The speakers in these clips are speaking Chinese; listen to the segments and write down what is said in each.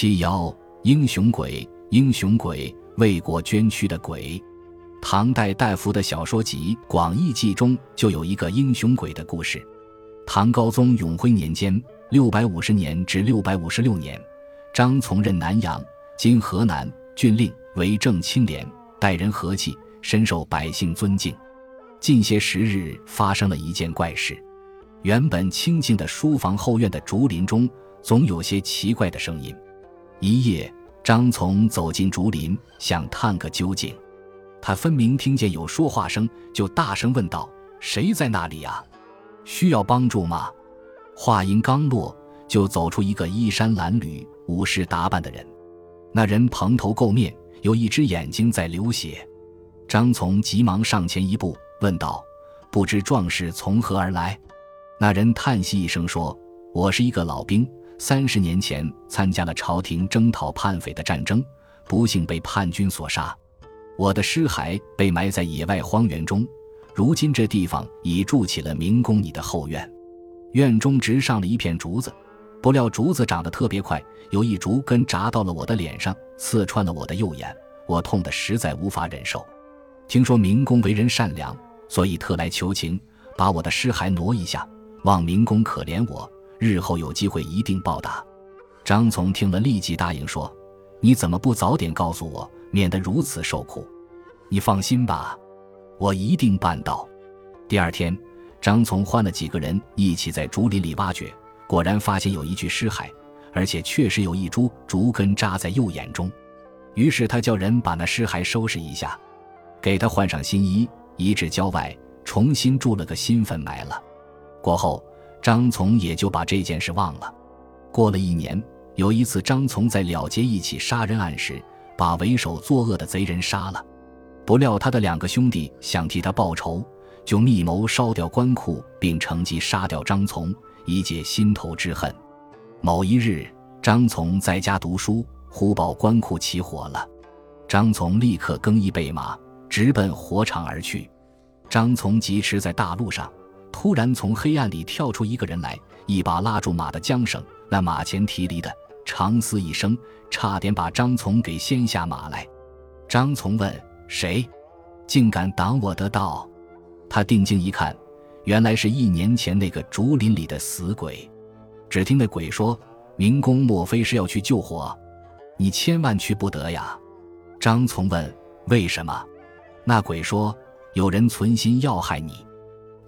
七幺英雄鬼，英雄鬼，为国捐躯的鬼。唐代戴夫的小说集《广义记》中就有一个英雄鬼的故事。唐高宗永徽年间（六百五十年至六百五十六年），张从任南阳（今河南）郡令，为政清廉，待人和气，深受百姓尊敬。近些时日，发生了一件怪事：原本清静的书房后院的竹林中，总有些奇怪的声音。一夜，张从走进竹林，想探个究竟。他分明听见有说话声，就大声问道：“谁在那里呀？需要帮助吗？”话音刚落，就走出一个衣衫褴褛、武士打扮的人。那人蓬头垢面，有一只眼睛在流血。张从急忙上前一步，问道：“不知壮士从何而来？”那人叹息一声说：“我是一个老兵。”三十年前参加了朝廷征讨叛匪的战争，不幸被叛军所杀。我的尸骸被埋在野外荒原中，如今这地方已筑起了明宫你的后院。院中植上了一片竹子，不料竹子长得特别快，有一竹根扎到了我的脸上，刺穿了我的右眼，我痛得实在无法忍受。听说明公为人善良，所以特来求情，把我的尸骸挪一下，望明公可怜我。日后有机会一定报答。张从听了，立即答应说：“你怎么不早点告诉我，免得如此受苦？你放心吧，我一定办到。”第二天，张从换了几个人一起在竹林里挖掘，果然发现有一具尸骸，而且确实有一株竹根扎在右眼中。于是他叫人把那尸骸收拾一下，给他换上新衣，移至郊外，重新筑了个新坟埋了。过后。张从也就把这件事忘了。过了一年，有一次，张从在了结一起杀人案时，把为首作恶的贼人杀了。不料他的两个兄弟想替他报仇，就密谋烧掉官库，并乘机杀掉张从，以解心头之恨。某一日，张从在家读书，忽报官库起火了。张从立刻更衣备马，直奔火场而去。张从疾驰在大路上。突然，从黑暗里跳出一个人来，一把拉住马的缰绳，那马前蹄离的长嘶一声，差点把张从给掀下马来。张从问：“谁？竟敢挡我的道？”他定睛一看，原来是一年前那个竹林里的死鬼。只听那鬼说：“明公莫非是要去救火？你千万去不得呀！”张从问：“为什么？”那鬼说：“有人存心要害你。”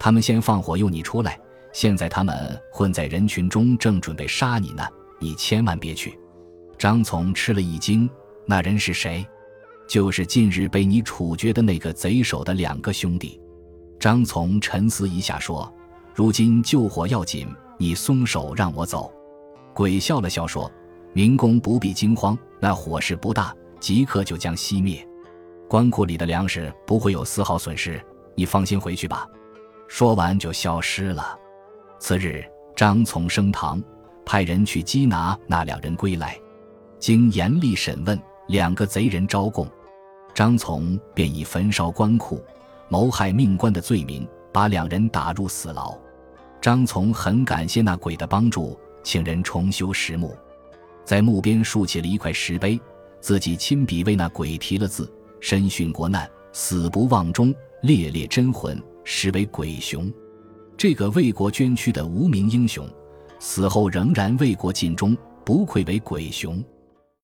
他们先放火诱你出来，现在他们混在人群中，正准备杀你呢。你千万别去。张从吃了一惊，那人是谁？就是近日被你处决的那个贼首的两个兄弟。张从沉思一下说：“如今救火要紧，你松手让我走。”鬼笑了笑说：“明公不必惊慌，那火势不大，即刻就将熄灭。官库里的粮食不会有丝毫损失，你放心回去吧。”说完就消失了。次日，张从升堂，派人去缉拿那两人归来。经严厉审问，两个贼人招供，张从便以焚烧官库、谋害命官的罪名，把两人打入死牢。张从很感谢那鬼的帮助，请人重修石墓，在墓边竖起了一块石碑，自己亲笔为那鬼题了字：“身殉国难，死不忘忠，烈烈真魂。”实为鬼雄，这个为国捐躯的无名英雄，死后仍然为国尽忠，不愧为鬼雄。